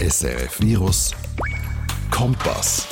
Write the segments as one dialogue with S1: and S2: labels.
S1: SRF Virus Kompass.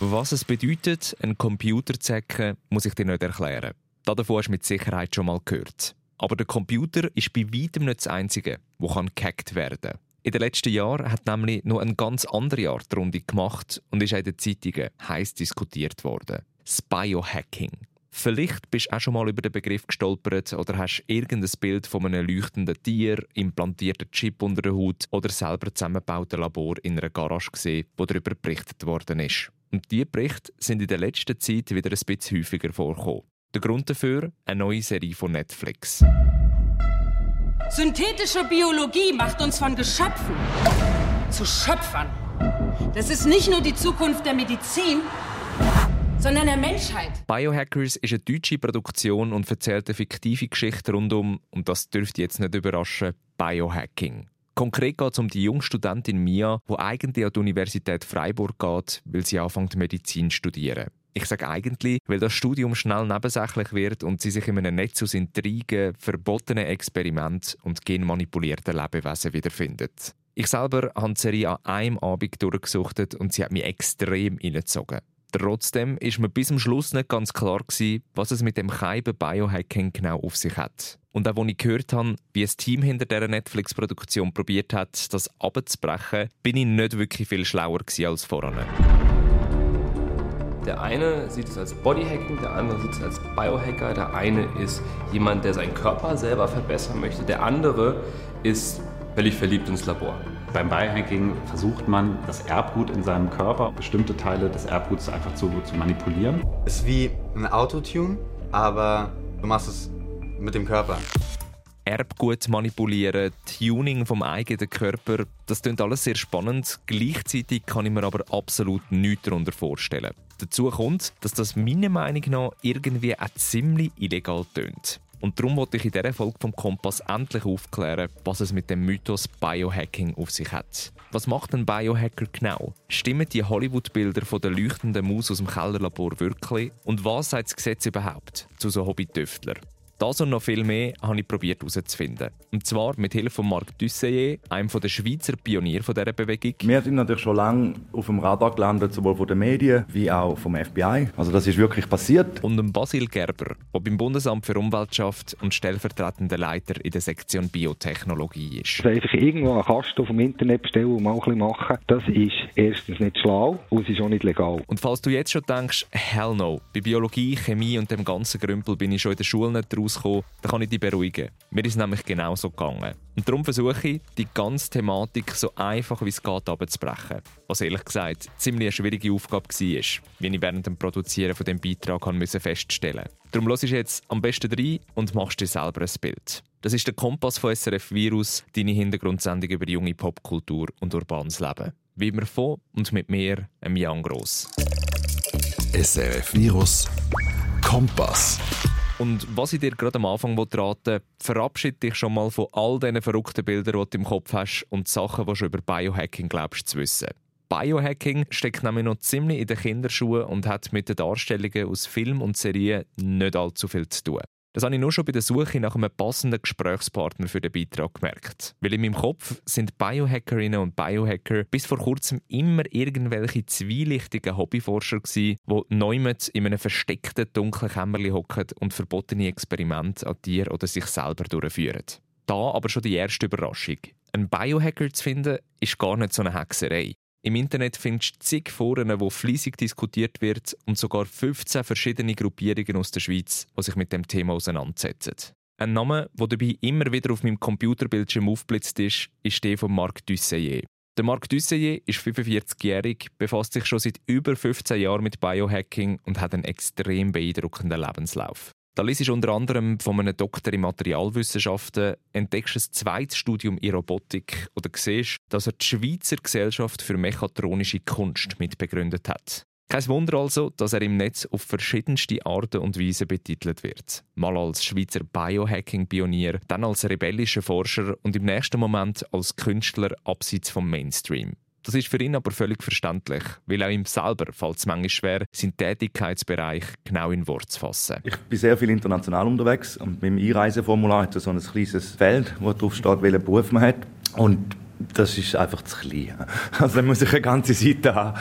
S2: Was es bedeutet, einen Computer zu hacken, muss ich dir nicht erklären. Davon hast du mit Sicherheit schon mal gehört. Aber der Computer ist bei weitem nicht das Einzige, das gehackt werden kann. In den letzten Jahren hat nämlich noch eine ganz andere Art Runde gemacht und ist auch in den Zeitungen heiß diskutiert worden. Das Biohacking. Vielleicht bist du auch schon mal über den Begriff gestolpert oder hast irgendein Bild von einem leuchtenden Tier, implantierten Chip unter der Haut oder selber zusammengebauten Labor in einer Garage gesehen, wo darüber berichtet worden ist. Und diese Berichte sind in der letzten Zeit wieder ein bisschen häufiger vorgekommen. Der Grund dafür? Eine neue Serie von Netflix.
S3: Synthetische Biologie macht uns von Geschöpfen zu Schöpfern. Das ist nicht nur die Zukunft der Medizin, sondern der Menschheit.
S2: Biohackers ist eine deutsche Produktion und erzählt eine fiktive Geschichte rund um, und das dürfte jetzt nicht überraschen, Biohacking. Konkret geht es um die junge Studentin Mia, die eigentlich an die Universität Freiburg geht, weil sie anfängt Medizin zu studieren. Ich sage eigentlich, weil das Studium schnell nebensächlich wird und sie sich in einem Netz aus Intrigen, verbotenen Experimenten und genmanipulierten Lebewesen wiederfindet. Ich selber habe die Serie an einem Abend durchgesuchtet und sie hat mich extrem reingezogen. Trotzdem ist mir bis zum Schluss nicht ganz klar gewesen, was es mit dem Keiben Biohacking genau auf sich hat. Und auch als ich gehört habe, wie ein Team hinter dieser Netflix-Produktion probiert hat, das abzubrechen, bin ich nicht wirklich viel schlauer als vorher.
S4: Der eine sieht es als Bodyhacking, der andere sieht es als Biohacker. Der eine ist jemand, der seinen Körper selber verbessern möchte. Der andere ist völlig verliebt ins Labor.
S5: Beim Biohacking versucht man, das Erbgut in seinem Körper, bestimmte Teile des Erbguts einfach zu, zu manipulieren.
S6: Es ist wie ein Autotune, aber du machst es mit dem Körper.
S2: Erbgut manipulieren, Tuning vom eigenen Körper, das klingt alles sehr spannend. Gleichzeitig kann ich mir aber absolut nichts darunter vorstellen. Dazu kommt, dass das meiner Meinung nach irgendwie auch ziemlich illegal tönt. Und darum wollte ich in dieser Folge vom Kompass endlich aufklären, was es mit dem Mythos Biohacking auf sich hat. Was macht ein Biohacker genau? Stimmen die Hollywood-Bilder von der leuchtenden Maus aus dem Kellerlabor wirklich? Und was sagt das Gesetz überhaupt zu so Hobby-Tüftler? Das und noch viel mehr habe ich probiert herauszufinden. Und zwar mit Hilfe von Marc Dusselier, einem der Schweizer Pionier dieser Bewegung.
S7: Wir sind natürlich schon lange auf dem Radar gelandet, sowohl von den Medien wie auch vom FBI. Also das ist wirklich passiert.
S2: Und dem Basil Gerber, der beim Bundesamt für Umweltschaft und stellvertretender Leiter in der Sektion Biotechnologie ist.
S8: Also einfach irgendwo einen Kasten dem Internet bestellen und mal ein bisschen machen, das ist erstens nicht schlau und es ist auch nicht legal.
S2: Und falls du jetzt schon denkst, hell no, bei Biologie, Chemie und dem ganzen Grümpel bin ich schon in der Schule nicht draus rauskommen, dann kann ich dich beruhigen. Mir ist es nämlich genauso gegangen. Und darum versuche ich, die ganze Thematik so einfach wie es geht abzubrechen. Was ehrlich gesagt ziemlich eine schwierige Aufgabe war, wie ich während dem Produzieren von dem Beitrag musste feststellen Darum hörst du jetzt am besten rein und machst dir selber ein Bild. Das ist der Kompass von SRF Virus, deine Hintergrundsendung über junge Popkultur und urbanes Leben. Wie immer von und mit mir, Jan Gross.
S1: SRF Virus Kompass.
S2: Und was ich dir gerade am Anfang raten verabschiede dich schon mal von all diesen verrückten Bildern, die du im Kopf hast und Sachen, die du schon über Biohacking glaubst zu wissen. Biohacking steckt nämlich noch ziemlich in den Kinderschuhen und hat mit den Darstellungen aus Film und Serien nicht allzu viel zu tun. Das habe ich nur schon bei der Suche nach einem passenden Gesprächspartner für den Beitrag gemerkt. Weil in meinem Kopf sind Biohackerinnen und Biohacker bis vor kurzem immer irgendwelche zwielichtigen Hobbyforscher gewesen, die neumet in einem versteckten dunklen Kämmerchen hocken und verbotene Experimente an dir oder sich selber durchführen. Da aber schon die erste Überraschung. Ein Biohacker zu finden, ist gar nicht so eine Hexerei. Im Internet findest du zig Foren, wo fließig diskutiert wird und sogar 15 verschiedene Gruppierungen aus der Schweiz, die sich mit dem Thema auseinandersetzen. Ein Name, der dabei immer wieder auf meinem Computerbildschirm aufblitzt ist, ist der von Marc Dusselier. Der Marc Dusselier ist 45-jährig, befasst sich schon seit über 15 Jahren mit Biohacking und hat einen extrem beeindruckenden Lebenslauf. Da liest unter anderem von einem Doktor in Materialwissenschaften, entdeckst ein zweites Studium in Robotik oder siehst, dass er die Schweizer Gesellschaft für mechatronische Kunst mitbegründet hat. Kein Wunder also, dass er im Netz auf verschiedenste Arten und Weisen betitelt wird. Mal als Schweizer Biohacking-Pionier, dann als rebellischer Forscher und im nächsten Moment als Künstler abseits vom Mainstream. Das ist für ihn aber völlig verständlich, weil auch ihm selber fällt es manchmal schwer, seinen Tätigkeitsbereich genau in Wort zu fassen.
S7: Ich bin sehr viel international unterwegs und beim Einreiseformular hat er so ein kleines Feld, wo drauf steht, welchen Beruf man hat. Und das ist einfach zu klein. Also da muss ich eine ganze Seite haben.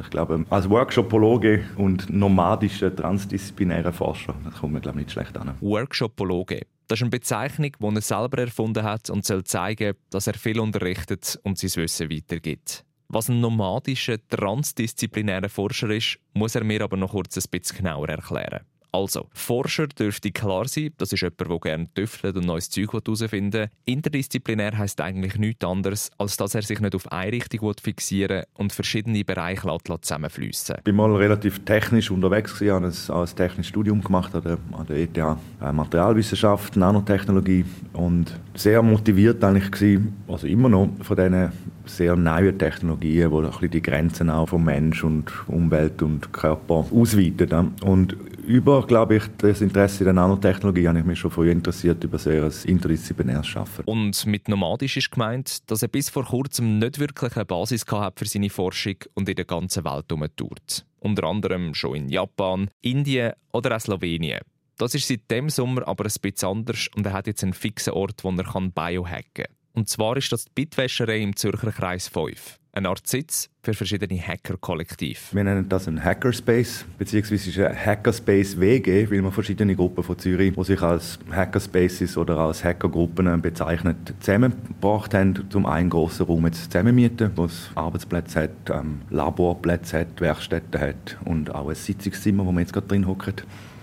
S7: Ich glaube, als Workshopologe und nomadischer transdisziplinärer Forscher, das kommt mir glaube ich, nicht schlecht an.
S2: Workshopologe. Das ist eine Bezeichnung, die er selber erfunden hat und soll zeigen, dass er viel unterrichtet und sein Wissen weitergibt. Was ein nomadischer, transdisziplinärer Forscher ist, muss er mir aber noch kurz ein bisschen genauer erklären. Also, Forscher dürfte klar sein, das ist jemand, der gerne tüftelt und neues Zeug herausfinden will. Interdisziplinär heisst eigentlich nichts anderes, als dass er sich nicht auf eine Richtung fixieren und verschiedene Bereiche zusammenfließen
S7: Ich war mal relativ technisch unterwegs, ich habe ein, technisches Studium gemacht an der, an der ETH, äh, Materialwissenschaft, Nanotechnologie und sehr motiviert eigentlich gewesen, also immer noch von diesen sehr neuen Technologien, die die Grenzen auch von Mensch und Umwelt und Körper ausweiten. Und über, glaube ich, das Interesse in der Nanotechnologie habe ich mich schon früh interessiert über sehr ein interdisziplinäres Schaffen.
S2: Und mit nomadisch ist gemeint, dass er bis vor kurzem nicht wirklich eine Basis hat für seine Forschung und in der ganzen Welt herumtourt. Unter anderem schon in Japan, Indien oder auch Slowenien. Das ist seit dem Sommer aber ein bisschen anders und er hat jetzt einen fixen Ort, wo er biohacken kann. Und zwar ist das die Bitwäscherei im Zürcher Kreis 5. Eine Art Sitz für verschiedene Hacker-Kollektive.
S7: Wir nennen das ein Hackerspace, beziehungsweise ein Hackerspace WG, weil wir verschiedene Gruppen von Zürich, die sich als Hackerspaces oder als Hackergruppen bezeichnet, zusammengebracht haben, um einen grossen Raum zusammenmieten, wo es Arbeitsplätze hat, ähm, Laborplätze hat, Werkstätten hat und auch ein Sitzungszimmer, wo wir jetzt gerade drin hocken.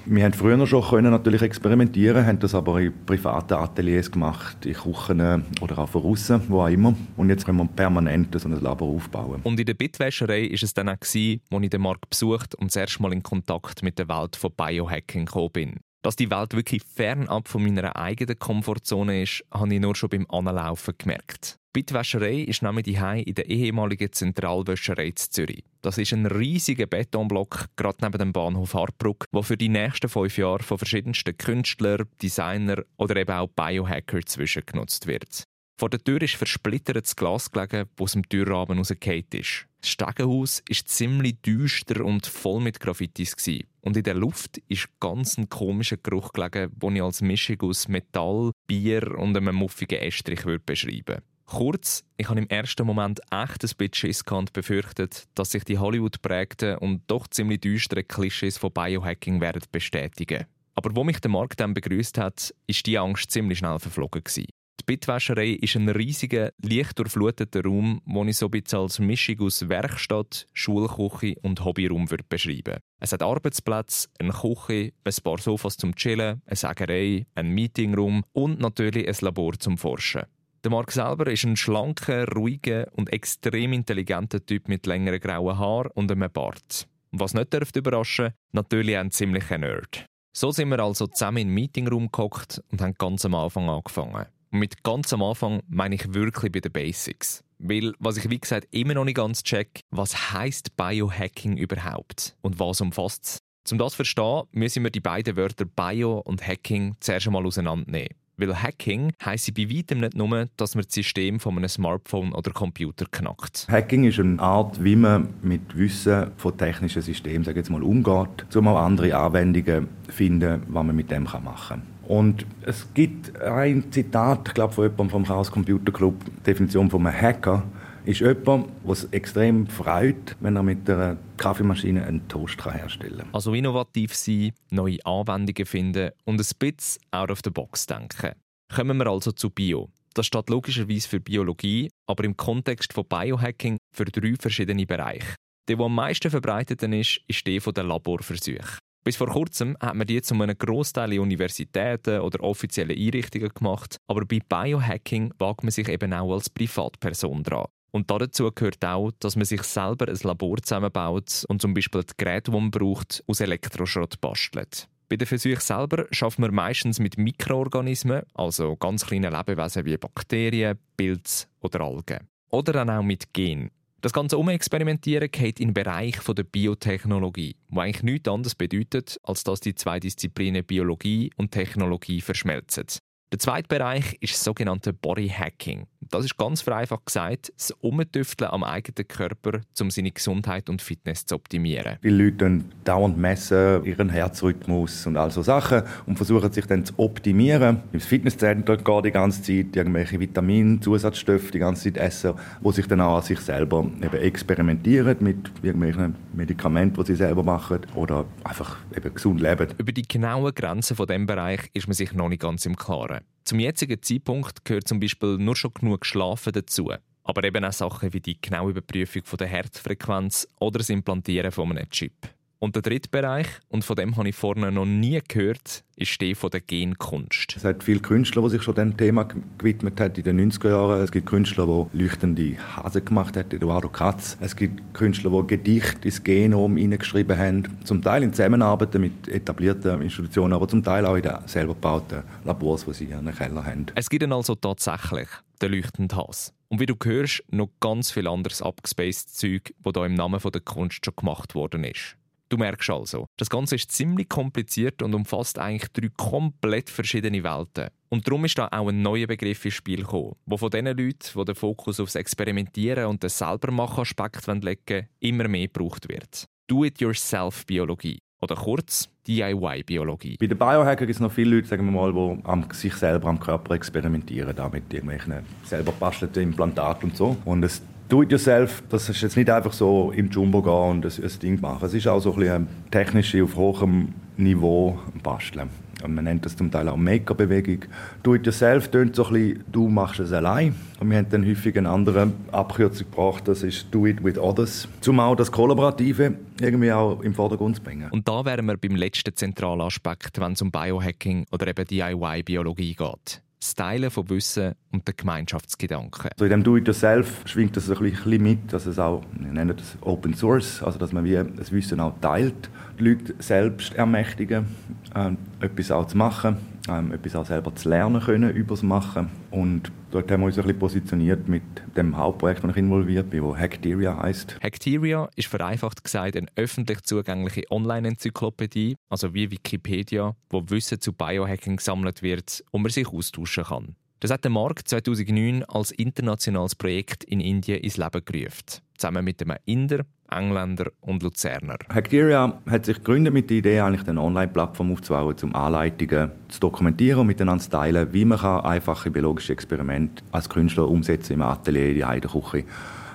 S7: Wir haben früher schon können natürlich experimentieren, haben das aber in privaten Ateliers gemacht, in Küchen oder auch von außen, wo auch immer. Und jetzt können wir permanent so ein Labor aufbauen.
S2: Und in der Bitwäscherei war es dann auch, als ich den Markt besucht und das erste Mal in Kontakt mit der Welt von Biohacking gekommen bin. Dass die Welt wirklich fernab von meiner eigenen Komfortzone ist, habe ich nur schon beim Anlaufen gemerkt. Bitwäscherei ist nämlich die in der ehemaligen Zentralwäscherei in Zürich. Das ist ein riesiger Betonblock gerade neben dem Bahnhof Hartbruck, der für die nächsten fünf Jahre von verschiedensten Künstlern, Designern oder eben auch Biohacker zwischengenutzt wird. Vor der Tür ist versplittertes Glas gelegen, wo aus dem Türrahmen rausgefallen ist. Das Stegenhaus ist ziemlich düster und voll mit Graffitis. Und in der Luft ist ganz ein komischer Geruch gelegen, den ich als Mischung aus Metall, Bier und einem muffigen Estrich beschreiben würde. Kurz, ich habe im ersten Moment echt ein bisschen Schiss befürchtet, dass sich die Hollywood prägten und doch ziemlich düsteren Klischees von Biohacking werden bestätigen. Aber wo mich der Markt dann begrüßt hat, ist die Angst ziemlich schnell verflogen gewesen. Die Bitwäscherei ist ein riesiger, leicht durchfluteter Raum, den ich so ein bisschen als Mischung aus Werkstatt, Schulküche und Hobbyraum würde beschreiben Es hat Arbeitsplätze, eine Küche, ein paar Sofas zum Chillen, eine Sägerei, ein Meetingraum und natürlich ein Labor zum Forschen. Der Mark selber ist ein schlanker, ruhiger und extrem intelligenter Typ mit längeren grauen Haaren und einem Bart. Was nicht dürfte überraschen, natürlich ein ziemlicher Nerd. So sind wir also zusammen im Meetingraum gehockt und haben ganz am Anfang angefangen. Und mit ganz am Anfang meine ich wirklich bei den Basics. Weil, was ich wie gesagt immer noch nicht ganz check, was heißt Biohacking überhaupt und was umfasst es? Um das zu verstehen, müssen wir die beiden Wörter Bio und Hacking zuerst einmal auseinandernehmen. Weil Hacking heisst bei weitem nicht nur, dass man das System von einem Smartphone oder Computer knackt.
S7: Hacking ist eine Art, wie man mit Wissen von technischen Systemen sage jetzt mal, umgeht, um auch andere Anwendungen zu finden, was man mit dem machen kann. Und es gibt ein Zitat, ich glaube von jemandem vom Chaos Computer Club, Definition von einem Hacker, ist jemand, es extrem freut, wenn er mit einer Kaffeemaschine einen Toast herstellen kann.
S2: Also innovativ sein, neue Anwendungen finden und ein bisschen out of the box denken. Kommen wir also zu Bio. Das steht logischerweise für Biologie, aber im Kontext von Biohacking für drei verschiedene Bereiche. Der, der am meisten verbreitet ist, ist der der Laborversuche. Bis vor kurzem hat man die zu einem Großteil in Universitäten oder offiziellen Einrichtungen gemacht, aber bei Biohacking wagt man sich eben auch als Privatperson dran. Und dazu gehört auch, dass man sich selber ein Labor zusammenbaut und zum Beispiel die Geräte, die man braucht, aus Elektroschrott bastelt. Bei den Versuchen selber schafft man meistens mit Mikroorganismen, also ganz kleinen Lebewesen wie Bakterien, Pilze oder Algen. Oder dann auch mit Gen. Das ganze Umexperimentieren geht in den Bereich der Biotechnologie, wo eigentlich nichts anderes bedeutet, als dass die zwei Disziplinen Biologie und Technologie verschmelzen. Der zweite Bereich ist das sogenannte Body Hacking. Das ist ganz vereinfacht gesagt das Umtüfteln am eigenen Körper, um seine Gesundheit und Fitness zu optimieren.
S7: Die Leute dauernd messen ihren Herzrhythmus und all so Sachen und versuchen sich dann zu optimieren. Im Fitnesscenter geht die ganze Zeit irgendwelche Vitamine, Zusatzstoffe die ganze Zeit essen, wo sich dann auch an sich selber eben experimentieren mit irgendwelchen Medikamenten, die sie selber machen oder einfach eben gesund leben.
S2: Über die genauen Grenzen von dem Bereich ist man sich noch nicht ganz im Klaren. Zum jetzigen Zeitpunkt gehört zum Beispiel nur schon genug Schlafen dazu. Aber eben auch Sachen wie die genaue Überprüfung der Herzfrequenz oder das Implantieren von einem Chip. Und der dritte Bereich, und von dem habe ich vorne noch nie gehört, ist der von der Genkunst.
S7: Es hat viele Künstler, die sich schon dem Thema gewidmet haben in den 90er Jahren. Es gibt Künstler, die leuchtende Hasen gemacht haben, Eduardo Katz. Es gibt Künstler, die Gedichte ins Genom hineingeschrieben haben. Zum Teil in Zusammenarbeit mit etablierten Institutionen, aber zum Teil auch in den selber gebauten Labors, die sie in ihren Keller haben.
S2: Es gibt ihn also tatsächlich, den leuchtenden Hase. Und wie du hörst, noch ganz viel anderes abgespaced Zeug, das hier im Namen der Kunst schon gemacht worden ist. Du merkst also, das Ganze ist ziemlich kompliziert und umfasst eigentlich drei komplett verschiedene Welten. Und darum ist da auch ein neuer Begriff ins Spiel gekommen, der von den Leuten, die den Fokus aufs Experimentieren und den Selbermachen-Aspekt legen immer mehr gebraucht wird. Do-it-yourself-Biologie. Oder kurz DIY-Biologie.
S7: Bei den Biohackern gibt es noch viele Leute, sagen wir mal, die sich selber am Körper experimentieren, da mit irgendwelchen selber bastelten Implantaten und so. Und es Do-it-yourself, das ist jetzt nicht einfach so im Jumbo gehen und ein, ein Ding machen. Es ist auch so ein bisschen technische, auf hohem Niveau basteln. Und man nennt das zum Teil auch Maker-Bewegung. Do-it-yourself tönt so ein bisschen, du machst es allein. Und wir haben dann häufig eine andere Abkürzung gebracht, das ist Do it with others. Zum auch das Kollaborative irgendwie auch im Vordergrund zu bringen.
S2: Und da wären wir beim letzten zentralen Aspekt, wenn es um Biohacking oder eben DIY-Biologie geht. Stylen von Wissen und der Gemeinschaftsgedanken.
S7: So in dem Do-it-yourself schwingt das ein bisschen mit, dass es auch, wir nennen das Open Source, also dass man wie das Wissen auch teilt, die Leute selbst ermächtigen, ähm, etwas auch zu machen, ähm, etwas auch selber zu lernen können, über das Machen. Und dort haben wir uns ein bisschen positioniert mit dem Hauptprojekt, das ich involviert bin, das Hackteria heißt.
S2: Hackteria ist vereinfacht gesagt eine öffentlich zugängliche Online-Enzyklopädie, also wie Wikipedia, wo Wissen zu Biohacking gesammelt wird und man sich austauschen kann. Das hat der Mark 2009 als internationales Projekt in Indien ins Leben gerufen, zusammen mit einem Inder, Engländer und Luzerner.
S7: Hackteria hat sich gegründet mit der Idee, eigentlich eine Online-Plattform aufzubauen, um Anleitungen zu dokumentieren und miteinander zu teilen, wie man einfache biologische Experimente als Künstler umsetzen im Atelier, in der Küche.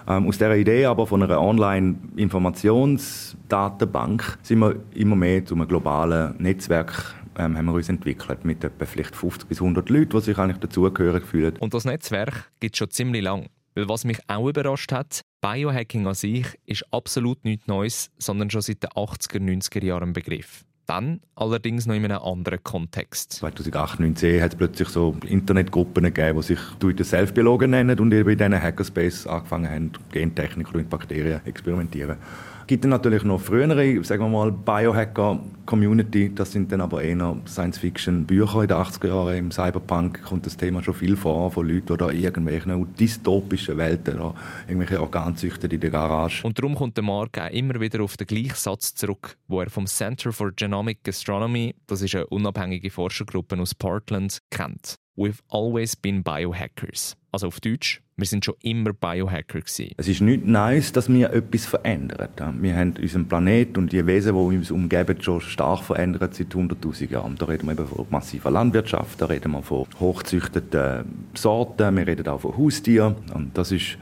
S7: Ähm, aus dieser Idee aber von einer Online-Informationsdatenbank sind wir immer mehr zu einem globalen Netzwerk ähm, haben wir uns entwickelt mit etwa vielleicht 50 bis 100 Leuten, die sich eigentlich dazugehören fühlen.
S2: Und das Netzwerk gibt es schon ziemlich lang. Weil was mich auch überrascht hat, Biohacking an sich ist absolut nichts Neues, sondern schon seit den 80er, 90er Jahren ein Begriff. Dann allerdings noch in einem anderen Kontext.
S7: 2008, 2009 hat es plötzlich so Internetgruppen gegeben, die sich Do-it-yourself-Biologen nennen und eben in diesen Hackerspace angefangen haben, Gentechnik und Bakterien experimentieren. Gibt dann natürlich noch frühere, sagen wir mal, Biohacker-Community. Das sind dann aber eher Science-Fiction-Bücher in den 80er Jahren. Im Cyberpunk kommt das Thema schon viel vor, von Leuten, die da irgendwelchen dystopischen Welten oder irgendwelche Organe züchten in der Garage.
S2: Und darum kommt der Mark auch immer wieder auf den gleichen Satz zurück, wo er vom Center for Genomic Astronomy, das ist eine unabhängige Forschergruppe aus Portland, kennt. We've always been biohackers. Also auf Deutsch, wir sind schon immer Biohacker gewesen.
S7: Es ist nicht nice, dass wir etwas verändern. Wir haben unseren Planet und die Wesen, die uns umgeben, schon stark verändert seit 100'000 Jahren. Da reden wir eben von massiver Landwirtschaft, da reden wir von hochzüchteten Sorten, wir reden auch von Haustieren. Und das ist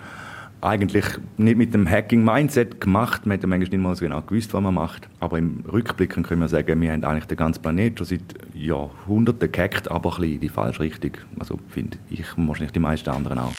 S7: eigentlich nicht mit dem Hacking-Mindset gemacht. Man hat manchmal nicht mal so genau gewusst, was man macht. Aber im Rückblick können wir sagen, wir haben eigentlich den ganzen Planet schon seit Jahrhunderten gehackt, aber ein bisschen in die falsche Richtung. Also finde ich wahrscheinlich die meisten anderen auch.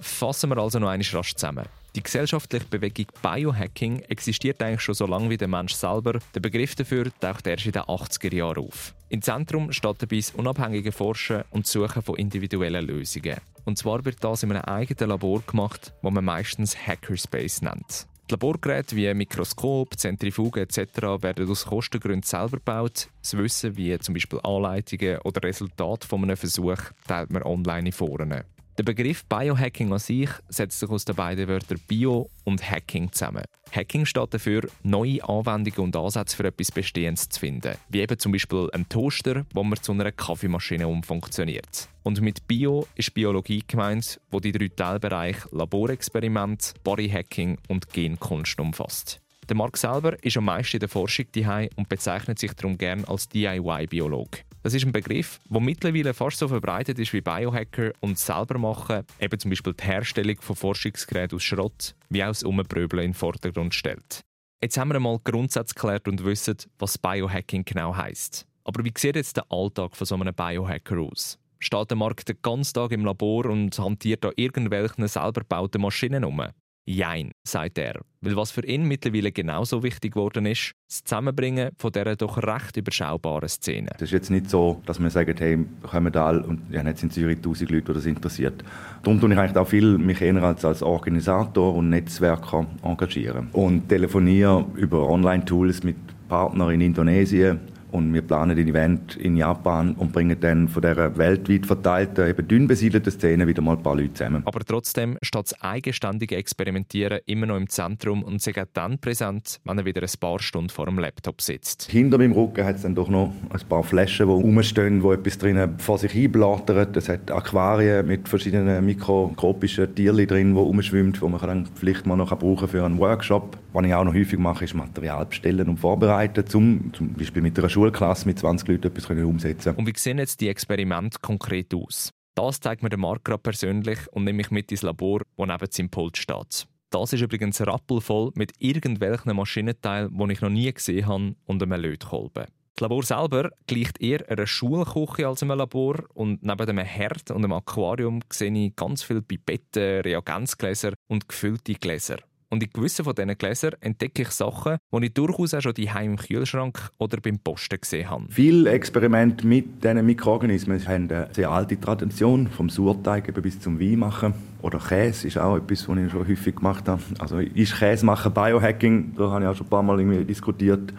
S2: Fassen wir also noch einmal rasch zusammen. Die gesellschaftliche Bewegung Biohacking existiert eigentlich schon so lange wie der Mensch selber. Der Begriff dafür taucht erst in den 80er Jahren auf. Im Zentrum steht dabei das unabhängige Forschen und Suchen von individuellen Lösungen. Und zwar wird das in einem eigenen Labor gemacht, das man meistens Hackerspace nennt. Die Laborgeräte wie Mikroskop, Zentrifuge etc. werden aus Kostengründen selber gebaut. Das Wissen wie zum Beispiel Anleitungen oder Resultate von einem Versuch teilt man online in Foren. Der Begriff Biohacking an sich setzt sich aus den beiden Wörtern Bio und Hacking zusammen. Hacking steht dafür, neue Anwendungen und Ansätze für etwas Bestehendes zu finden, wie eben zum Beispiel ein Toaster, wo man zu einer Kaffeemaschine umfunktioniert. Und mit Bio ist Biologie gemeint, wo die drei Teilbereiche Laborexperiment, Bodyhacking und Genkunst umfasst. Der Mark selber ist am meisten in der Forschung daheim und bezeichnet sich darum gern als DIY-Biolog. Das ist ein Begriff, der mittlerweile fast so verbreitet ist wie Biohacker und selber machen, eben zum Beispiel die Herstellung von Forschungsgeräten aus Schrott, wie auch das Umpröbeln in den Vordergrund stellt. Jetzt haben wir einmal Grundsätze geklärt und wissen, was Biohacking genau heißt. Aber wie sieht jetzt der Alltag von so einem Biohacker aus? Steht der Markt den ganzen Tag im Labor und hantiert da irgendwelchen selber gebauten Maschinen um? Jein, sagt er. Weil was für ihn mittlerweile genauso wichtig geworden ist, das Zusammenbringen von dieser doch recht überschaubaren Szene.
S7: Es ist jetzt nicht so, dass wir sagen, hey, kommen da alle und ja, jetzt in Zürich 1000 Leute, die das interessiert. Darum tue ich eigentlich auch viel mich eher als, als Organisator und Netzwerker engagieren. Und telefoniere über Online-Tools mit Partnern in Indonesien, und wir planen ein Event in Japan und bringen dann von dieser weltweit verteilten, eben dünn besiedelten Szene wieder mal ein paar Leute zusammen.
S2: Aber trotzdem steht das eigenständige Experimentieren immer noch im Zentrum und auch dann präsent, wenn er wieder ein paar Stunden vor dem Laptop sitzt.
S7: Hinter meinem Rücken hat es dann doch noch ein paar Flaschen, die rumstehen, wo etwas drinnen vor sich hinblattert. Es hat Aquarien mit verschiedenen mikroskopischen Tierchen drin, die rumschwimmen, die man dann vielleicht mal noch brauchen für einen Workshop. Was ich auch noch häufig mache, ist Material bestellen und vorbereiten, um zum Beispiel mit einer Schulklasse mit 20 Leuten etwas umsetzen
S2: Und wie sehen jetzt die Experimente konkret aus? Das zeigt mir der Marc gerade persönlich und nehme mich mit ins Labor, wo neben seinem Pult steht. Das ist übrigens rappelvoll mit irgendwelchen Maschinenteilen, die ich noch nie gesehen habe, und einem Lötkolben. Das Labor selber gleicht eher einer Schulküche als einem Labor und neben einem Herd und einem Aquarium sehe ich ganz viele Pipetten, Reagenzgläser und gefüllte Gläser. Und in gewissen von diesen Gläsern entdecke ich Sachen, die ich durchaus auch schon daheim im Kühlschrank oder beim Posten gesehen habe.
S7: Viele Experimente mit diesen Mikroorganismen haben eine sehr alte Tradition, vom Sauerteig bis zum Wein machen. Oder Käse ist auch etwas, was ich schon häufig gemacht habe. Also ist Käse machen Biohacking, da habe ich auch schon ein paar Mal irgendwie diskutiert.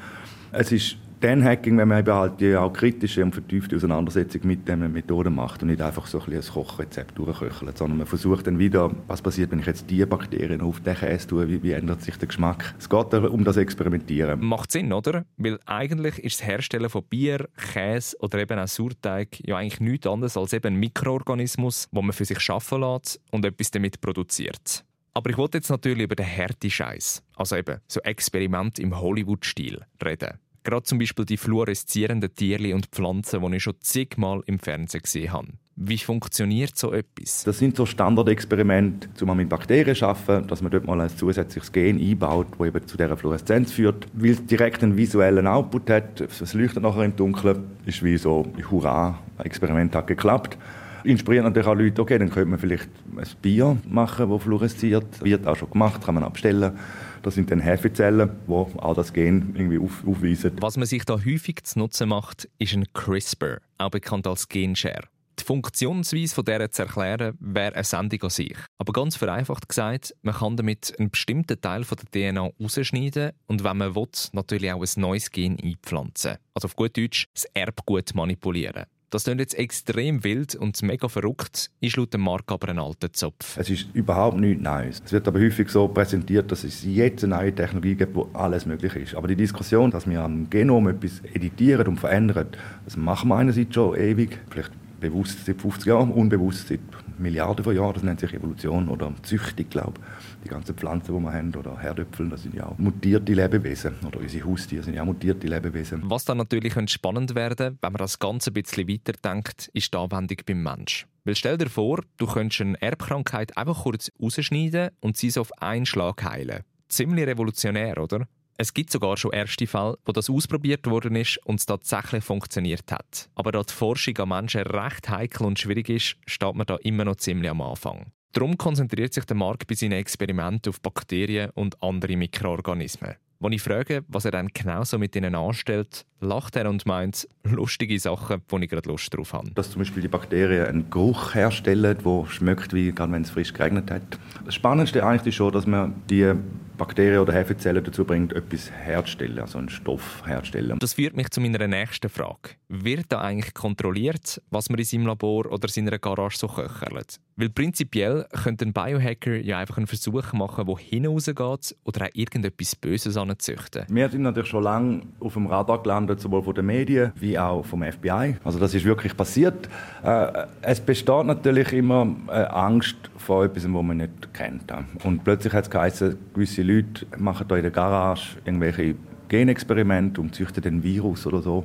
S7: Es ist dann Hacking, wenn man eben halt die auch kritische und vertiefte Auseinandersetzung mit diesen Methoden macht und nicht einfach so ein, ein Kochrezept durchköchelt, sondern man versucht dann wieder, was passiert, wenn ich jetzt diese Bakterien auf den Käse tue, wie, wie ändert sich der Geschmack. Es geht um das Experimentieren.
S2: Macht Sinn, oder? Weil eigentlich ist das Herstellen von Bier, Käse oder eben auch Sauerteig ja eigentlich nichts anderes als eben ein Mikroorganismus, wo man für sich schaffen lässt und etwas damit produziert. Aber ich wollte jetzt natürlich über den härten Scheiß, also eben so Experiment im Hollywood-Stil, reden. Gerade zum Beispiel die fluoreszierenden Tiere und Pflanzen, die ich schon zigmal im Fernsehen gesehen habe. Wie funktioniert so etwas?
S7: Das sind so Standardexperimente, um mit Bakterien zu arbeiten, dass man dort mal ein zusätzliches Gen einbaut, das eben zu dieser Fluoreszenz führt. Weil es direkt einen visuellen Output hat, es leuchtet nachher im Dunkeln, ist wie so, hurra, ein Experiment hat geklappt inspiriert natürlich auch Leute, okay, dann könnte man vielleicht ein Bier machen, das fluoresziert. Wird auch schon gemacht, kann man abstellen. Das sind dann Hefezellen, die auch das Gen irgendwie auf, aufweisen.
S2: Was man sich da häufig zu Nutzen macht, ist ein CRISPR, auch bekannt als Genshare. Die Funktionsweise von dieser zu erklären, wäre eine Sendung an sich. Aber ganz vereinfacht gesagt, man kann damit einen bestimmten Teil von der DNA rausschneiden und wenn man will, natürlich auch ein neues Gen einpflanzen. Also auf gut Deutsch das Erbgut manipulieren. Das klingt jetzt extrem wild und mega verrückt, ist laut dem Markt aber ein alter Zopf.
S7: Es ist überhaupt nichts Neues. Es wird aber häufig so präsentiert, dass es jetzt eine neue Technologie gibt, wo alles möglich ist. Aber die Diskussion, dass wir am Genom etwas editieren und verändern, das machen wir einerseits schon ewig, vielleicht bewusst seit 50 Jahren, unbewusst seit Milliarden von Jahren. Das nennt sich Evolution oder Züchtung, glaube ich die ganzen Pflanzen, die wir haben, oder Herdöpfel, das sind ja auch mutierte Lebewesen. Oder unsere Haustiere sind ja auch mutierte Lebewesen.
S2: Was dann natürlich spannend werden wenn man das Ganze ein bisschen weiterdenkt, ist die Anwendung beim Mensch. Weil stell dir vor, du könntest eine Erbkrankheit einfach kurz rausschneiden und sie so auf einen Schlag heilen. Ziemlich revolutionär, oder? Es gibt sogar schon erste Fälle, wo das ausprobiert worden ist und es tatsächlich funktioniert hat. Aber da die Forschung an Menschen recht heikel und schwierig ist, steht man da immer noch ziemlich am Anfang. Darum konzentriert sich der Markt bei seinen Experimenten auf Bakterien und andere Mikroorganismen. Wenn ich frage, was er dann genau so mit ihnen anstellt, lacht er und meint lustige Sachen, wo ich gerade Lust drauf habe.
S7: Dass zum Beispiel die Bakterien einen Geruch herstellen, der schmeckt, wie wenn es frisch geregnet hat. Das Spannendste eigentlich ist schon, dass man die Bakterien oder Hefezellen dazu bringt, etwas herzustellen, also einen Stoff herzustellen.
S2: Das führt mich zu meiner nächsten Frage. Wird da eigentlich kontrolliert, was man in seinem Labor oder seiner Garage so köchelt? Weil prinzipiell könnte ein Biohacker ja einfach einen Versuch machen, der hinausgeht oder auch irgendetwas Böses anzüchten.
S7: Wir sind natürlich schon lange auf dem Radar gelandet, sowohl von den Medien wie auch vom FBI. Also das ist wirklich passiert. Äh, es besteht natürlich immer äh, Angst vor etwas, was man nicht kennt. Und plötzlich hat es geheißen, gewisse Leute machen da in der Garage irgendwelche Genexperimente und züchten den Virus oder so.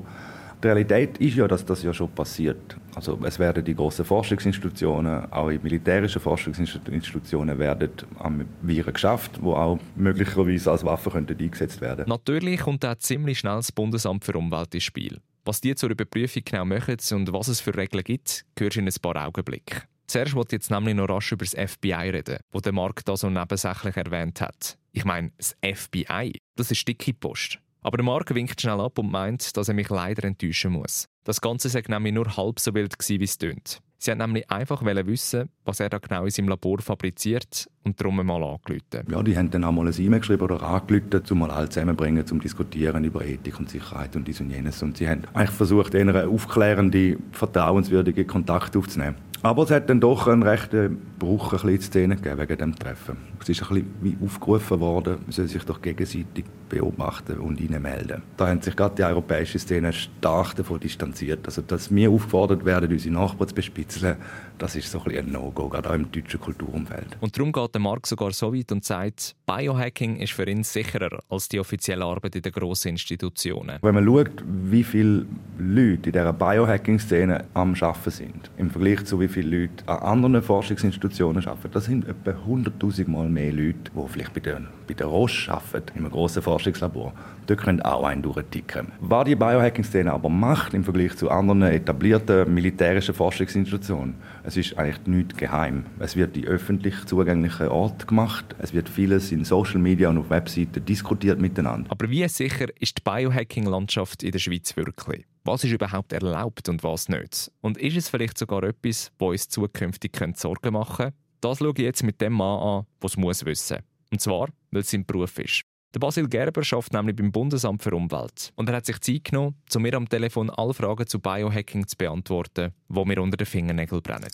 S7: Die Realität ist ja, dass das ja schon passiert. Also es werden die großen Forschungsinstitutionen, auch die militärischen Forschungsinstitutionen werden am Viren geschafft, wo auch möglicherweise als Waffe könnten eingesetzt werden.
S2: Natürlich kommt auch ziemlich schnell das Bundesamt für Umwelt ins Spiel. Was die zur Überprüfung genau machen und was es für Regeln gibt, hörst du in ein paar Augenblicken. Zuerst wollte ich jetzt nämlich noch rasch über das FBI reden, wo der Markt da so nebensächlich erwähnt hat. Ich meine, das FBI, das ist dicke Post. Aber der Mark winkt schnell ab und meint, dass er mich leider enttäuschen muss. Das Ganze sei nämlich nur halb so wild gewesen, wie es tönt. Sie hat nämlich einfach wissen, was er da genau in seinem Labor fabriziert und darum mal angerufen.
S7: Ja, die haben dann auch mal ein E-Mail geschrieben oder angerufen, um mal alle zusammenbringen, zum diskutieren über Ethik und Sicherheit und dies und jenes. Und sie haben eigentlich versucht, einen aufklärenden, vertrauenswürdigen Kontakt aufzunehmen. Aber es hat dann doch einen rechten Bruch ein bisschen Szene gegeben wegen dem Treffen. Es ist ein bisschen wie aufgerufen worden, man soll sich doch gegenseitig beobachten und melden. Da haben sich gerade die europäische Szene stark davon distanziert. Also, dass wir aufgefordert werden, unsere Nachbarn zu bespitzeln, das ist so ein, ein No-Go, gerade auch im deutschen Kulturumfeld.
S2: Und darum geht der Mark sogar so weit und sagt, Biohacking ist für ihn sicherer als die offizielle Arbeit in den grossen Institutionen.
S7: Wenn man schaut, wie viele Leute in dieser Biohacking-Szene am Arbeiten sind, im Vergleich zu wie viele Leute an anderen Forschungsinstitutionen arbeiten. Das sind etwa 100.000 Mal mehr Leute, die vielleicht bei der, bei der Roche arbeiten, in einem grossen Forschungslabor. Dort können auch einen durchticken. Was die Biohacking-Szene aber macht im Vergleich zu anderen etablierten militärischen Forschungsinstitutionen, es ist eigentlich nichts geheim. Es wird in öffentlich zugänglichen Orten gemacht. Es wird vieles in Social Media und auf Webseiten diskutiert miteinander.
S2: Aber wie sicher ist die Biohacking-Landschaft in der Schweiz wirklich? Was ist überhaupt erlaubt und was nicht? Und ist es vielleicht sogar etwas, wo uns zukünftig Sorgen machen könnte? Das schaue ich jetzt mit dem Mann an, der es muss wissen. Und zwar, weil es sein Beruf ist. Der Basil Gerber arbeitet nämlich beim Bundesamt für Umwelt. Und er hat sich Zeit genommen, zu mir am Telefon alle Fragen zu Biohacking zu beantworten, die mir unter den Fingernägeln brennen.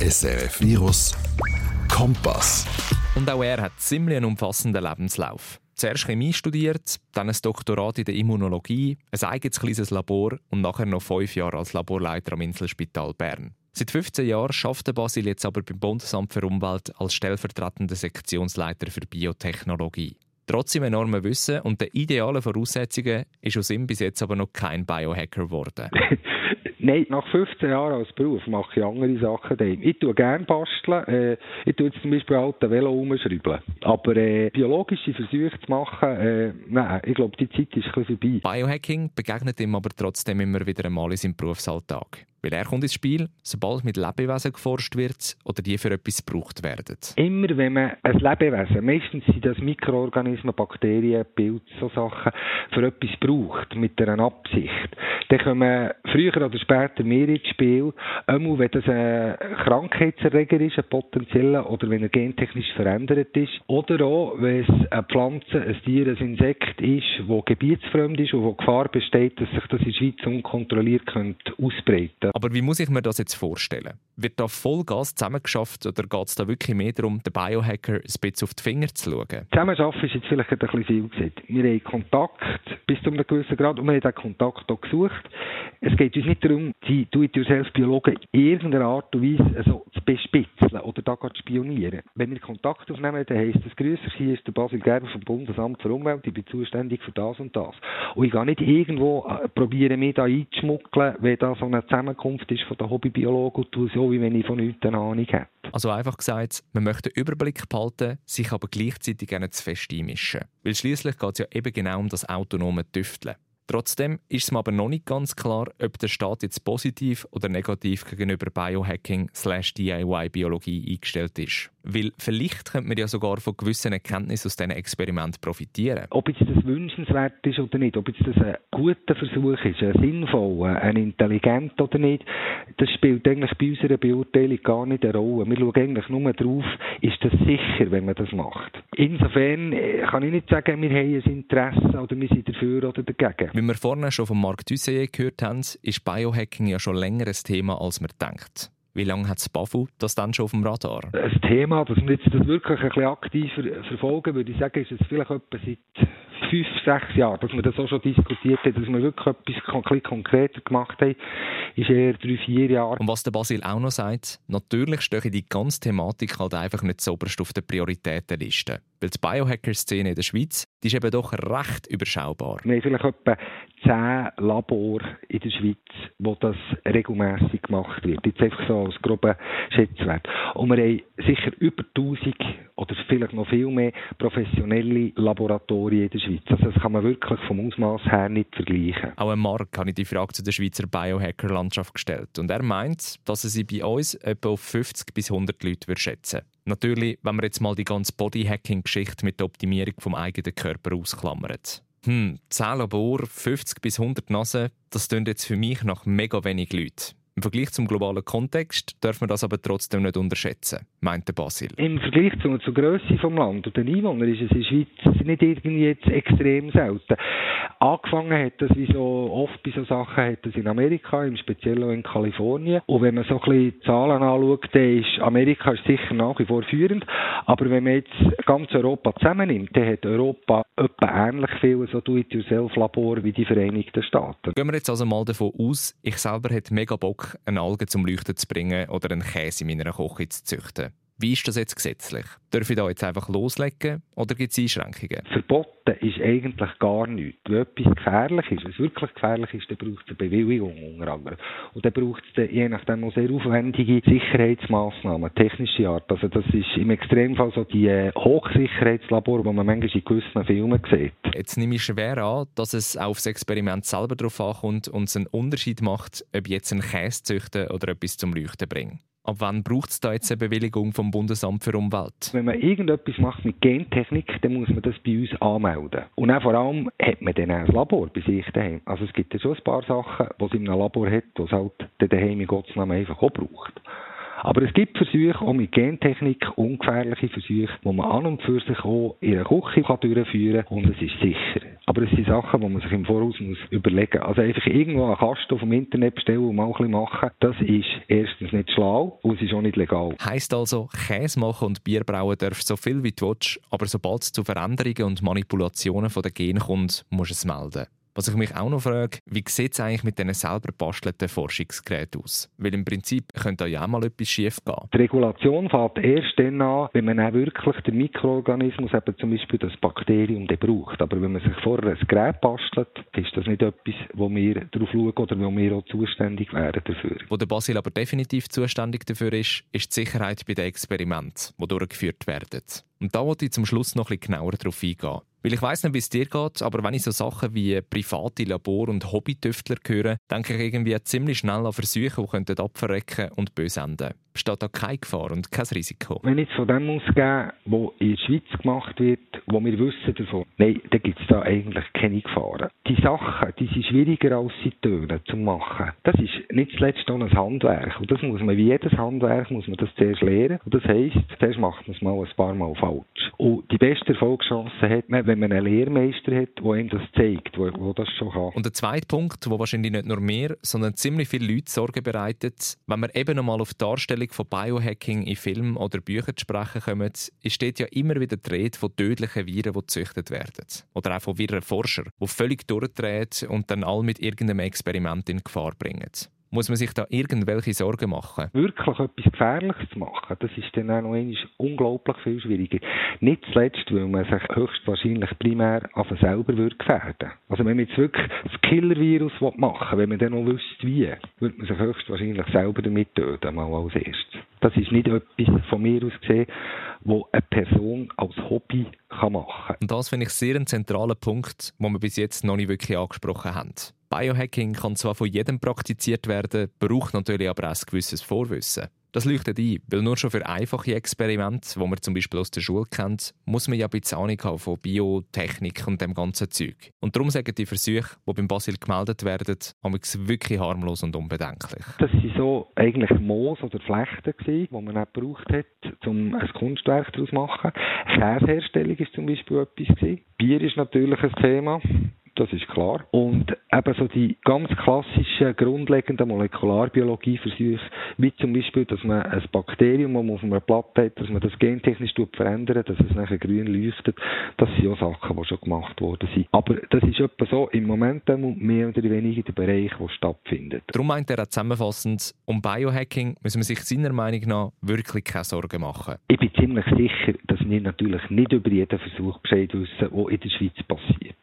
S1: SRF Virus Kompass.
S2: Und auch er hat ziemlich einen umfassenden Lebenslauf zuerst Chemie studiert, dann ein Doktorat in der Immunologie, ein eigenes kleines Labor und nachher noch fünf Jahre als Laborleiter am Inselspital Bern. Seit 15 Jahren arbeitet Basil jetzt aber beim Bundesamt für Umwelt als stellvertretender Sektionsleiter für Biotechnologie. Trotz seinem enormen Wissen und den idealen Voraussetzungen ist aus ihm bis jetzt aber noch kein Biohacker geworden.
S8: Nein, nach 15 Jahren als Beruf mache ich andere Sachen daheim. Ich tue gerne basteln. Äh, ich tue jetzt zum Beispiel alte Velo umschrauben. Aber äh, biologische Versuche zu machen, äh, nein, ich glaube, die Zeit ist ein bisschen vorbei.
S2: Biohacking begegnet ihm aber trotzdem immer wieder einmal in seinem Berufsalltag. Weil er kommt ins Spiel, sobald mit Lebewesen geforscht wird oder die für etwas gebraucht werden.
S8: Immer wenn man ein Lebewesen, meistens sind das Mikroorganismen, Bakterien, Pilze, so Sachen, für etwas braucht, mit einer Absicht, dann kommen früher oder später mehr ins Spiel. Einmal, wenn das ein Krankheitserreger ist, ein potenzieller, oder wenn er gentechnisch verändert ist. Oder auch, wenn es eine Pflanze, ein Tier, ein Insekt ist, das gebietsfremd ist und wo Gefahr besteht, dass sich das in der Schweiz unkontrolliert könnte ausbreiten
S2: Aber wie muss ich mir das jetzt vorstellen? Wird da Vollgas zusammengeschafft oder geht es da wirklich mehr darum, den Biohacker ein bisschen auf die Finger zu schauen?
S8: Zusammenarbeiten ist jetzt vielleicht ein bisschen viel gesagt. Wir haben Kontakt bis zu einem gewissen Grad und wir haben diesen Kontakt auch gesucht. Es geht uns nicht darum, die Do-it-yourself-Biologen in irgendeiner Art und Weise also zu bespitzeln oder da zu spionieren. Wenn wir Kontakt aufnehmen, dann heisst das Grüße, hier ist der Basil Gerber vom Bundesamt für Umwelt, ich bin zuständig für das und das. Und ich gehe nicht irgendwo äh, probieren, mich da einzuschmuggeln, wenn da so eine Zusammenkunft ist von den Hobbybiologen und tue so, wie wenn ich von nichts eine Ahnung hätte.
S2: Also einfach gesagt, man möchte einen Überblick behalten, sich aber gleichzeitig nicht zu fest einmischen. Weil schließlich geht es ja eben genau um das autonome Tüfteln. Trotzdem ist es mir aber noch nicht ganz klar, ob der Staat jetzt positiv oder negativ gegenüber Biohacking/DIY-Biologie eingestellt ist. Weil vielleicht könnte man ja sogar von gewissen Erkenntnissen aus diesen Experimenten profitieren.
S8: Ob jetzt das wünschenswert ist oder nicht, ob jetzt das ein guter Versuch ist, ein sinnvoller, ein intelligenter oder nicht, das spielt eigentlich bei unserer Beurteilung gar nicht eine Rolle. Wir schauen eigentlich nur darauf, ist das sicher, wenn man das macht. Insofern äh, kann ich nicht sagen, wir haben ein Interesse oder wir sind dafür oder dagegen.
S2: Wie wir vorhin schon von Marc Dussey gehört haben, ist Biohacking ja schon länger ein Thema, als man denkt. Wie lange hat das BAFU das dann schon auf dem Radar?
S8: Ein Thema, das wir jetzt das wirklich ein bisschen aktiv verfolgen, würde ich sagen, ist es vielleicht etwa seit fünf, sechs Jahren, dass wir das auch schon diskutiert haben, dass wir wirklich etwas ein konkreter gemacht haben, ist eher drei, vier Jahre.
S2: Und was der Basil auch noch sagt, natürlich stehe die ganze Thematik halt einfach nicht so oberst auf der Prioritätenliste. Weil die Biohacker-Szene in der Schweiz, die ist eben doch recht überschaubar.
S8: Wir haben vielleicht etwa zehn Labore in der Schweiz, wo das regelmäßig gemacht wird. Jetzt einfach so als grober Schätzwert. Und wir haben sicher über 1000 oder vielleicht noch viel mehr professionelle Laboratorien in der Schweiz. Also das kann man wirklich vom Ausmaß her nicht vergleichen.
S2: Auch ein Mark habe ich die Frage zu der Schweizer Biohacker-Landschaft gestellt. Und er meint, dass er sie bei uns etwa auf 50 bis 100 Leute schätzen würde. Natürlich, wenn man jetzt mal die ganze Bodyhacking-Geschichte mit der Optimierung vom eigenen Körper ausklammert. Hm, 10 Labor, 50 bis 100 Nasen, das klingt jetzt für mich nach mega wenig Leuten. Im Vergleich zum globalen Kontext darf man das aber trotzdem nicht unterschätzen, meinte Basil.
S8: Im Vergleich zur, zur Größe des Landes und den Einwohnern ist es in der Schweiz nicht irgendwie jetzt extrem selten. Angefangen hat das, wie so oft bei so Sachen, hat das in Amerika, im Speziellen auch in Kalifornien. Und wenn man so ein bisschen Zahlen anschaut, dann ist Amerika ist sicher nach wie vor führend. Aber wenn man jetzt ganz Europa zusammennimmt, dann hat Europa etwa ähnlich viel so Do-it-yourself-Labor wie die Vereinigten Staaten.
S2: Gehen wir jetzt also mal davon aus, ich selber hätte mega Bock, eine Alge zum Leuchten zu bringen oder einen Käse in meiner Küche zu züchten. Wie ist das jetzt gesetzlich? Darf ich da jetzt einfach loslegen oder gibt es Einschränkungen?
S8: Verboten ist eigentlich gar nichts. Wenn etwas gefährlich ist, wenn es wirklich gefährlich ist, dann braucht es eine Bewilligung unter anderem. Und dann braucht es je nachdem auch sehr aufwendige Sicherheitsmaßnahmen, technische Art. Also das ist im Extremfall so die äh, Hochsicherheitslabor, die man manchmal in gewissen Filmen sieht.
S2: Jetzt nehme ich schwer an, dass es auf das Experiment selber darauf ankommt und es einen Unterschied macht, ob ich jetzt einen Käse züchte oder etwas zum Leuchten bringe. Ab wann braucht es da jetzt eine Bewilligung vom Bundesamt für Umwelt?
S8: Wenn man irgendetwas macht mit Gentechnik, dann muss man das bei uns anmelden. Und auch vor allem hat man dann ein Labor bei sich daheim. Also es gibt ja schon ein paar Sachen, die es in einem Labor hat, die es halt daheim in Gottes Namen einfach auch braucht. Aber es gibt Versuche, auch mit Gentechnik, ungefährliche Versuche, die man an und für sich auch in einer Küche kann durchführen kann und es ist sicher. Aber es sind Sachen, die man sich im Voraus muss überlegen muss. Also einfach irgendwo einen Kasten dem Internet bestellen und mal ein bisschen machen, das ist erstens nicht schlau und es ist auch nicht legal.
S2: Heisst also, Käse machen und Bier brauen darfst so viel wie du willst, aber sobald es zu Veränderungen und Manipulationen von den Genen kommt, musst du es melden. Was ich mich auch noch frage, wie sieht es eigentlich mit diesen selber bastelten Forschungsgeräten aus? Weil im Prinzip könnte ja auch mal etwas schief gehen.
S8: Die Regulation fängt erst dann an, wenn man auch wirklich den Mikroorganismus, eben zum Beispiel das Bakterium, braucht. Aber wenn man sich vorher ein Gerät bastelt, ist das nicht etwas, wo wir darauf schauen oder wo wir auch zuständig wären dafür.
S2: Wo der Basil aber definitiv zuständig dafür ist, ist die Sicherheit bei den Experimenten, die durchgeführt werden. Und da wollte ich zum Schluss noch ein bisschen genauer darauf eingehen. Weil ich weiß nicht, wie es dir geht, aber wenn ich so Sachen wie private Labor- und Hobbytüftler höre, denke ich irgendwie ziemlich schnell an Versuche, die abverrecken und böse enden besteht da keine Gefahr und kein Risiko.
S8: Wenn ich von dem ausgehe, was in der Schweiz gemacht wird, wo wir wissen davon, nein, dann gibt es da eigentlich keine Gefahren. Die Sachen, die sind schwieriger als sie tönen zu machen. Das ist nicht zuletzt auch ein Handwerk. Und das muss man, wie jedes Handwerk, muss man das zuerst lernen. Und das heisst, zuerst macht man es mal ein paar Mal falsch. Und die beste Erfolgschance hat man, wenn man einen Lehrmeister hat, der ihm das zeigt, wo, wo das schon kann.
S2: Und der zweite Punkt, wo wahrscheinlich nicht nur mir, sondern ziemlich viele Leute Sorge bereitet, wenn man eben nochmal auf die Darstellung von Biohacking in Filmen oder Büchern zu sprechen kommen, steht ja immer wieder die Rede von tödlichen Viren, die gezüchtet werden. Oder auch von Virenforschern, die völlig durchdrehen und dann all mit irgendeinem Experiment in Gefahr bringen. Muss man sich da irgendwelche Sorgen machen?
S8: Wirklich etwas Gefährliches zu machen, das ist dann auch noch unglaublich viel schwieriger. Nicht zuletzt, weil man sich höchstwahrscheinlich primär auf selber würde gefährden Also wenn man jetzt wirklich das Killer-Virus machen will, wenn man dann noch wüsste wie, würde man sich höchstwahrscheinlich selber damit töten, mal als erstes. Das ist nicht etwas von mir aus gesehen, wo eine Person als Hobby kann machen kann.
S2: Und das finde ich sehr einen zentralen Punkt, den wir bis jetzt noch nicht wirklich angesprochen haben. Biohacking kann zwar von jedem praktiziert werden, braucht natürlich aber auch ein gewisses Vorwissen. Das leuchtet ein, weil nur schon für einfache Experimente, die man zum Beispiel aus der Schule kennt, muss man ja ein bisschen Ahnung haben von Biotechnik und dem ganzen Zeug. Und darum sagen die Versuche, die beim Basil gemeldet werden, wirklich harmlos und unbedenklich.
S8: Das waren so eigentlich Moos oder Flechten, die man auch gebraucht hat, um ein Kunstwerk daraus zu machen. Käseherstellung war zum Beispiel etwas. Bier ist natürlich ein Thema das ist klar. Und eben so die ganz klassischen, grundlegenden Molekularbiologieversuche, wie zum Beispiel, dass man ein Bakterium, das man auf einer Platte hat, dass man das gentechnisch verändert, dass es nachher grün leuchtet, das sind auch Sachen, die schon gemacht worden sind. Aber das ist etwa so im Moment mehr oder weniger der Bereich, der stattfindet.
S2: Darum meint er auch zusammenfassend, um Biohacking müssen wir sich seiner Meinung nach wirklich keine Sorgen machen.
S8: Ich bin ziemlich sicher, dass wir natürlich nicht über jeden Versuch Bescheid wissen, der in der Schweiz passiert.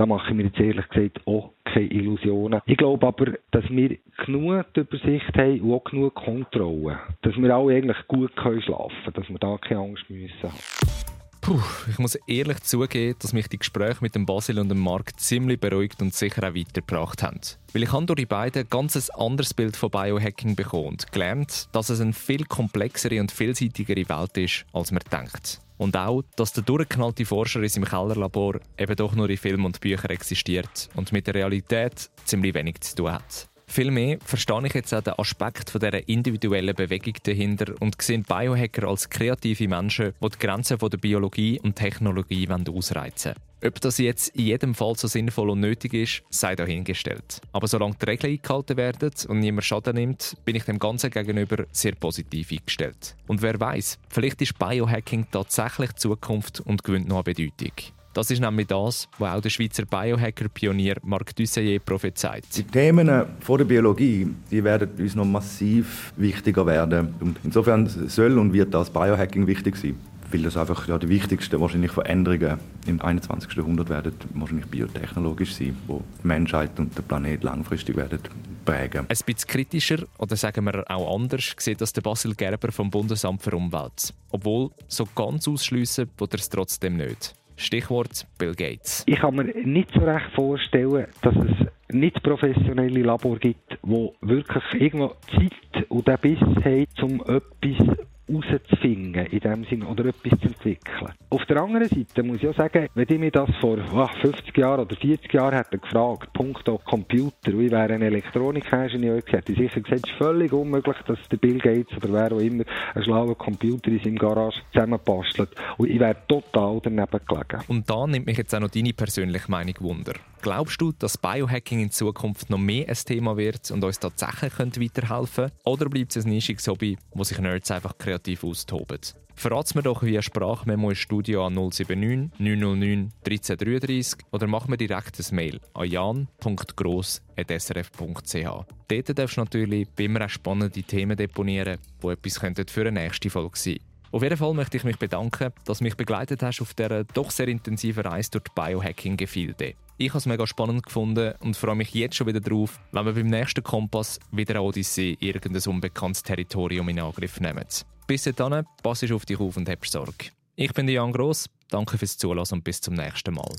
S8: Da mache ich mir jetzt ehrlich gesagt auch keine Illusionen. Ich glaube aber, dass wir genug Übersicht haben und auch genug Kontrolle, dass wir alle eigentlich gut können schlafen können, dass wir da keine Angst müssen haben.
S2: Puh, ich muss ehrlich zugeben, dass mich die Gespräche mit dem Basil und dem Marc ziemlich beruhigt und sicher auch weitergebracht haben. Weil ich habe durch die beiden ganz ein anderes Bild von Biohacking bekommen und gelernt, dass es eine viel komplexere und vielseitigere Welt ist, als man denkt. Und auch, dass der durchgeknallte Forscher in seinem Kellerlabor eben doch nur in Filmen und Büchern existiert und mit der Realität ziemlich wenig zu tun hat. Vielmehr verstehe ich jetzt auch den Aspekt von dieser individuellen Bewegung dahinter und sehe Biohacker als kreative Menschen, die die Grenzen der Biologie und Technologie ausreizen wollen. Ob das jetzt in jedem Fall so sinnvoll und nötig ist, sei dahingestellt. Aber solange die Regeln eingehalten werden und niemand Schaden nimmt, bin ich dem Ganzen gegenüber sehr positiv eingestellt. Und wer weiß, vielleicht ist Biohacking tatsächlich Zukunft und gewinnt noch an Bedeutung. Das ist nämlich das, was auch der Schweizer Biohacker-Pionier Marc Dusselier prophezeit.
S7: Die Themen von der Biologie die werden uns noch massiv wichtiger werden. Und insofern soll und wird das Biohacking wichtig sein weil das einfach ja, die wichtigsten wahrscheinlich Veränderungen im 21. Jahrhundert werden wahrscheinlich biotechnologisch sein, wo die Menschheit und der Planet langfristig werden prägen.
S2: Ein bisschen kritischer oder sagen wir auch anders sieht das der Basil Gerber vom Bundesamt für Umwelt. Obwohl so ganz ausschliessen wird er es trotzdem nicht. Stichwort Bill Gates.
S8: Ich kann mir nicht so recht vorstellen, dass es nicht professionelle Labor gibt, wo wirklich irgendwo Zeit und den Biss haben, um etwas herauszufinden, in dem Sinn, oder etwas zu entwickeln. Auf der anderen Seite muss ich auch sagen, wenn ich mir das vor oh, 50 Jahren oder 40 Jahren hätte gefragt, punkto Computer, und ich wäre ein Elektronikingenieur gewesen, hätte ich sicher gesagt, es ist völlig unmöglich, dass der Bill Gates oder wer auch immer einen schlauen Computer in seinem Garage zusammenbastelt. Und ich wäre total daneben gelegen.
S2: Und da nimmt mich jetzt auch noch deine persönliche Meinung Wunder. Glaubst du, dass Biohacking in Zukunft noch mehr ein Thema wird und uns tatsächlich weiterhelfen könnte? Oder bleibt es ein nischiges Hobby, wo sich Nerds einfach kreativ austoben? Verrat mir doch via Sprachmemo ins Studio an 079 909 1333 oder mach mir direkt ein Mail an jan.gross.srf.ch. Dort darfst du natürlich immer auch spannende Themen deponieren, die etwas für eine nächste Folge sein könnten. Auf jeden Fall möchte ich mich bedanken, dass du mich begleitet hast auf dieser doch sehr intensiven Reise durch die Biohacking-Gefilde. Ich habe es mega spannend gefunden und freue mich jetzt schon wieder drauf, wenn wir beim nächsten Kompass wieder eine Odyssee irgendein unbekanntes Territorium in Angriff nehmen. Bis dahin, pass auf dich auf und hab Sorge. Ich bin Jan Gross, danke fürs Zuhören und bis zum nächsten Mal.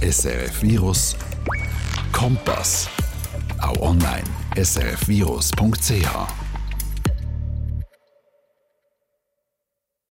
S1: SRF Virus Kompass. Auch online srfvirus.ch